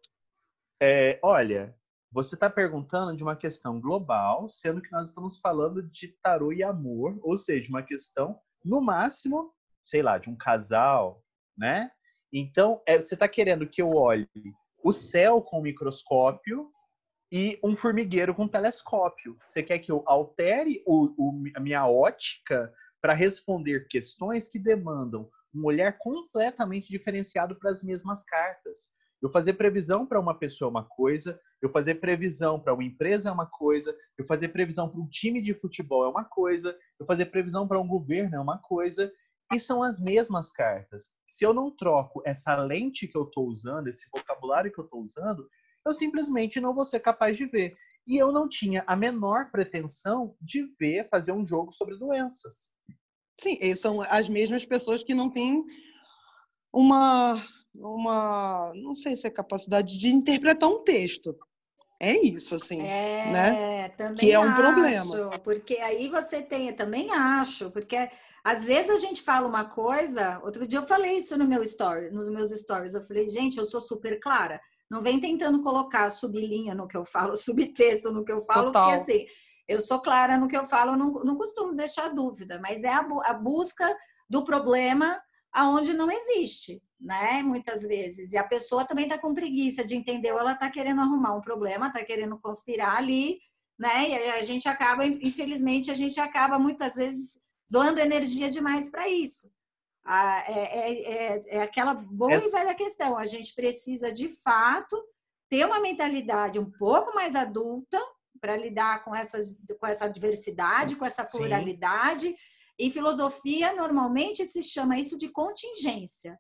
[SPEAKER 6] é, olha, você está perguntando de uma questão global, sendo que nós estamos falando de tarô e amor, ou seja, uma questão, no máximo, sei lá, de um casal, né? Então, é, você está querendo que eu olhe o céu com o microscópio e um formigueiro com telescópio. Você quer que eu altere o, o, a minha ótica para responder questões que demandam um olhar completamente diferenciado para as mesmas cartas. Eu fazer previsão para uma pessoa é uma coisa, eu fazer previsão para uma empresa é uma coisa, eu fazer previsão para um time de futebol é uma coisa, eu fazer previsão para um governo é uma coisa, e são as mesmas cartas. Se eu não troco essa lente que eu estou usando, esse vocabulário que eu estou usando, eu simplesmente não vou ser capaz de ver. E eu não tinha a menor pretensão de ver, fazer um jogo sobre doenças.
[SPEAKER 5] Sim, são as mesmas pessoas que não têm uma, uma, não sei se é capacidade de interpretar um texto. É isso, assim, é, né?
[SPEAKER 1] Também
[SPEAKER 5] que é um
[SPEAKER 1] acho,
[SPEAKER 5] problema.
[SPEAKER 1] Porque aí você tem, também acho, porque às vezes a gente fala uma coisa. Outro dia eu falei isso no meu story, nos meus stories. Eu falei, gente, eu sou super clara. Não vem tentando colocar sublinha no que eu falo, <laughs> subtexto no que eu falo, Total. porque assim, eu sou clara no que eu falo, não, não costumo deixar dúvida, mas é a, a busca do problema aonde não existe, né? Muitas vezes. E a pessoa também está com preguiça de entender, ou ela está querendo arrumar um problema, está querendo conspirar ali, né? E a gente acaba, infelizmente, a gente acaba muitas vezes doando energia demais para isso. Ah, é, é, é, é, aquela boa Essa... e velha questão. A gente precisa, de fato, ter uma mentalidade um pouco mais adulta para lidar com, essas, com essa diversidade, com essa pluralidade. Sim. Em filosofia, normalmente se chama isso de contingência.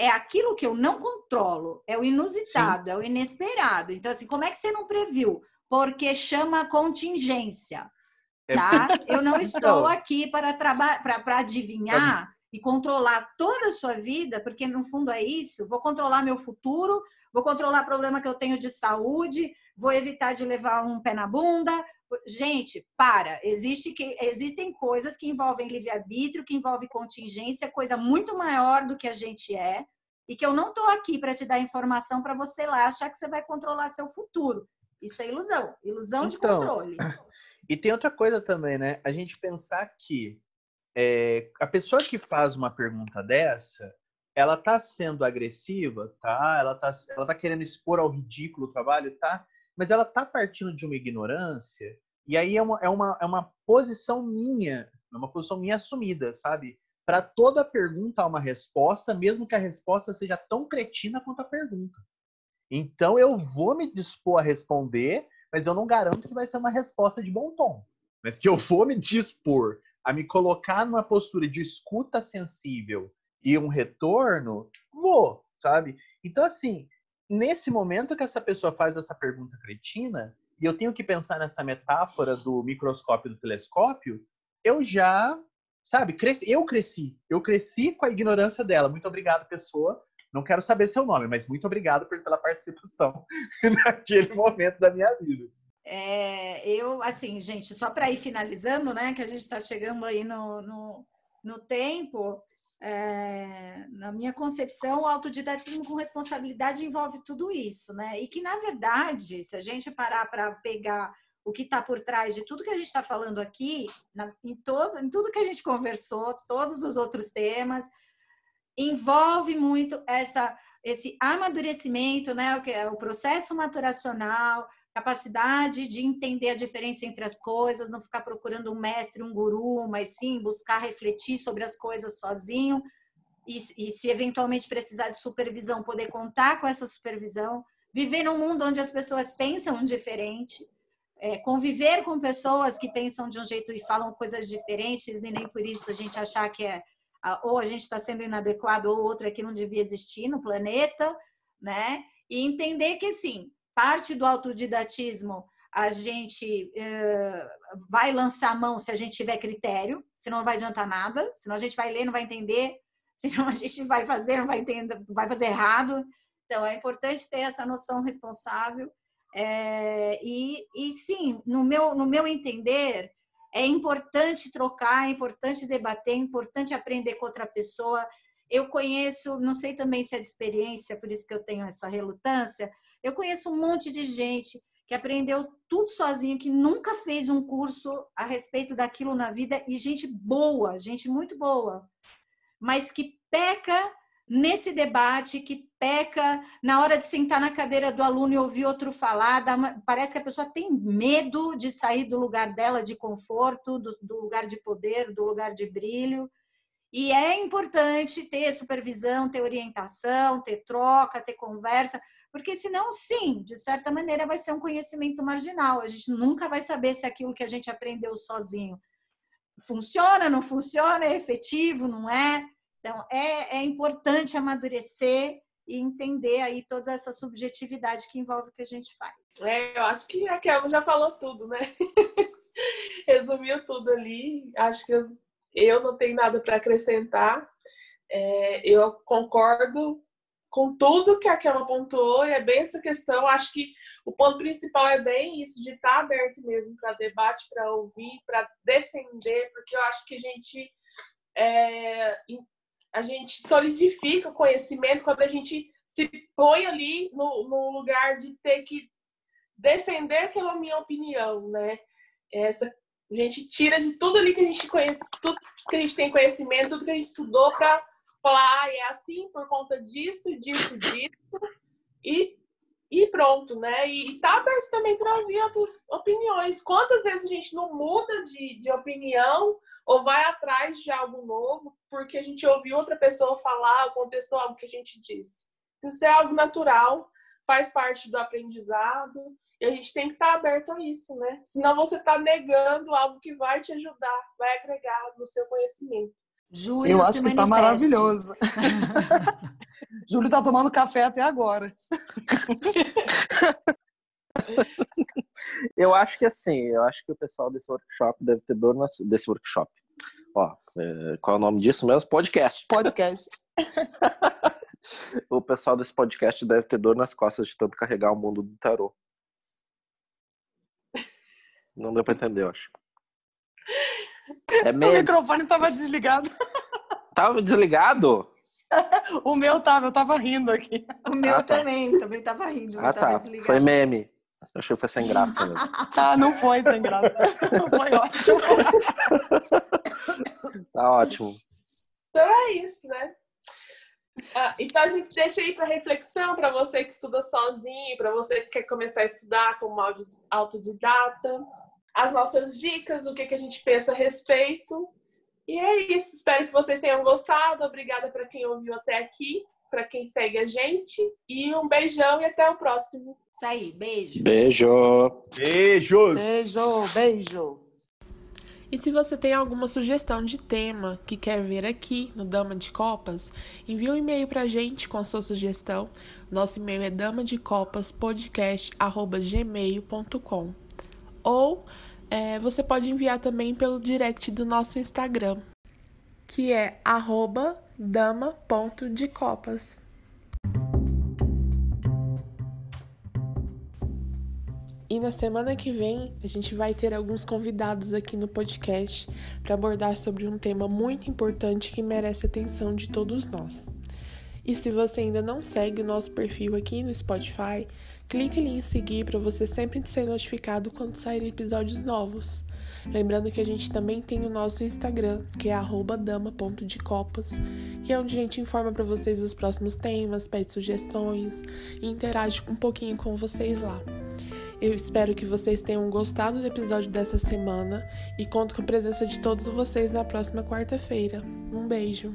[SPEAKER 1] É aquilo que eu não controlo, é o inusitado, Sim. é o inesperado. Então, assim, como é que você não previu? Porque chama contingência. É tá? Eu não <laughs> estou aqui para, para adivinhar e controlar toda a sua vida, porque no fundo é isso. Vou controlar meu futuro, vou controlar problema que eu tenho de saúde, vou evitar de levar um pé na bunda. Gente, para. Existe que, existem coisas que envolvem livre-arbítrio, que envolvem contingência, coisa muito maior do que a gente é, e que eu não estou aqui para te dar informação para você lá achar que você vai controlar seu futuro. Isso é ilusão, ilusão então, de controle. <laughs>
[SPEAKER 6] E tem outra coisa também, né? A gente pensar que é, a pessoa que faz uma pergunta dessa, ela tá sendo agressiva, tá? Ela tá, ela tá querendo expor ao ridículo o trabalho, tá? Mas ela tá partindo de uma ignorância, e aí é uma, é uma, é uma posição minha, é uma posição minha assumida, sabe? Para toda pergunta há uma resposta, mesmo que a resposta seja tão cretina quanto a pergunta. Então eu vou me dispor a responder, mas eu não garanto que vai ser uma resposta de bom tom. Mas que eu vou me dispor a me colocar numa postura de escuta sensível e um retorno, vou, sabe? Então, assim, nesse momento que essa pessoa faz essa pergunta cretina, e eu tenho que pensar nessa metáfora do microscópio e do telescópio, eu já, sabe, cresci, eu cresci. Eu cresci com a ignorância dela. Muito obrigado, pessoa. Não quero saber seu nome, mas muito obrigado pela participação <laughs> naquele momento da minha vida.
[SPEAKER 1] É, eu, assim, gente, só para ir finalizando, né, que a gente está chegando aí no, no, no tempo, é, na minha concepção, o autodidatismo com responsabilidade envolve tudo isso, né? E que, na verdade, se a gente parar para pegar o que está por trás de tudo que a gente está falando aqui, na, em, todo, em tudo que a gente conversou, todos os outros temas, envolve muito essa esse amadurecimento, né, o que é o processo maturacional, capacidade de entender a diferença entre as coisas, não ficar procurando um mestre, um guru, mas sim buscar refletir sobre as coisas sozinho e, e se eventualmente precisar de supervisão, poder contar com essa supervisão, viver num mundo onde as pessoas pensam diferente, é, conviver com pessoas que pensam de um jeito e falam coisas diferentes e nem por isso a gente achar que é ou a gente está sendo inadequado ou outro é que não devia existir no planeta, né? E entender que assim parte do autodidatismo a gente uh, vai lançar a mão se a gente tiver critério, senão não vai adiantar nada, senão a gente vai ler, não vai entender, <laughs> senão a gente vai fazer, não vai entender, vai fazer errado. Então é importante ter essa noção responsável. É, e, e sim, no meu, no meu entender, é importante trocar, é importante debater, é importante aprender com outra pessoa. Eu conheço, não sei também se é de experiência, por isso que eu tenho essa relutância, eu conheço um monte de gente que aprendeu tudo sozinho, que nunca fez um curso a respeito daquilo na vida, e gente boa, gente muito boa, mas que peca nesse debate, que peca na hora de sentar na cadeira do aluno e ouvir outro falar, parece que a pessoa tem medo de sair do lugar dela de conforto, do, do lugar de poder, do lugar de brilho. E é importante ter supervisão, ter orientação, ter troca, ter conversa, porque senão, sim, de certa maneira vai ser um conhecimento marginal. A gente nunca vai saber se aquilo que a gente aprendeu sozinho funciona, não funciona, é efetivo, não é. Então, é, é importante amadurecer e entender aí toda essa subjetividade que envolve o que a gente faz.
[SPEAKER 2] É, eu acho que a Kelma já falou tudo, né? <laughs> Resumiu tudo ali. Acho que eu, eu não tenho nada para acrescentar. É, eu concordo com tudo que a Kelma pontuou, e é bem essa questão. Acho que o ponto principal é bem isso, de estar aberto mesmo para debate, para ouvir, para defender, porque eu acho que a gente, é, a gente solidifica o conhecimento quando a gente se põe ali no, no lugar de ter que defender aquela minha opinião, né? Essa, a gente tira de tudo ali que a gente conhece, tudo que a gente tem conhecimento, tudo que a gente estudou para falar, ah, é assim por conta disso, disso, disso, e, e pronto, né? E, e tá aberto também para ouvir outras opiniões. Quantas vezes a gente não muda de, de opinião ou vai atrás de algo novo porque a gente ouviu outra pessoa falar ou contestou algo que a gente disse? Isso é algo natural, faz parte do aprendizado. E a gente tem que estar aberto a isso, né? Senão você está negando algo que vai te ajudar, vai agregar no seu conhecimento.
[SPEAKER 5] Júlio Eu acho que está maravilhoso. <laughs> Júlio está tomando café até agora. <laughs>
[SPEAKER 3] eu acho que assim, eu acho que o pessoal desse workshop deve ter dor desse workshop. Ó, é, qual é o nome disso mesmo? Podcast.
[SPEAKER 5] Podcast. <laughs>
[SPEAKER 3] o pessoal desse podcast deve ter dor nas costas de tanto carregar o mundo do tarô. Não deu para entender, eu acho.
[SPEAKER 5] É <laughs> meio... O microfone estava desligado. <laughs>
[SPEAKER 3] Tava desligado?
[SPEAKER 5] o meu tava, eu tava rindo aqui.
[SPEAKER 1] O meu ah, tá. também, também tava rindo.
[SPEAKER 3] Ah, tá. Desligado. Foi meme. Achei que foi sem graça mesmo. <laughs>
[SPEAKER 5] ah, não foi sem graça. Não foi ótimo.
[SPEAKER 3] tá ótimo.
[SPEAKER 2] Então é isso, né? Ah, então a gente deixa aí para reflexão para você que estuda sozinho, para você que quer começar a estudar como autodidata as nossas dicas, o que, que a gente pensa a respeito. E é isso. Espero que vocês tenham gostado. Obrigada para quem ouviu até aqui, para quem segue a gente. E um beijão e até o próximo.
[SPEAKER 1] Isso aí, beijo.
[SPEAKER 3] Beijo.
[SPEAKER 6] Beijos.
[SPEAKER 5] Beijo, beijo.
[SPEAKER 4] E se você tem alguma sugestão de tema que quer ver aqui no Dama de Copas, envie um e-mail para a gente com a sua sugestão. Nosso e-mail é damadecopaspodcast.gmail.com ou é, você pode enviar também pelo direct do nosso Instagram, que é dama.decopas. E na semana que vem a gente vai ter alguns convidados aqui no podcast para abordar sobre um tema muito importante que merece a atenção de todos nós. E se você ainda não segue o nosso perfil aqui no Spotify, clique em seguir para você sempre ser notificado quando saírem episódios novos. Lembrando que a gente também tem o nosso Instagram, que é dama.decopas, que é onde a gente informa para vocês os próximos temas, pede sugestões e interage um pouquinho com vocês lá. Eu espero que vocês tenham gostado do episódio dessa semana e conto com a presença de todos vocês na próxima quarta-feira. Um beijo!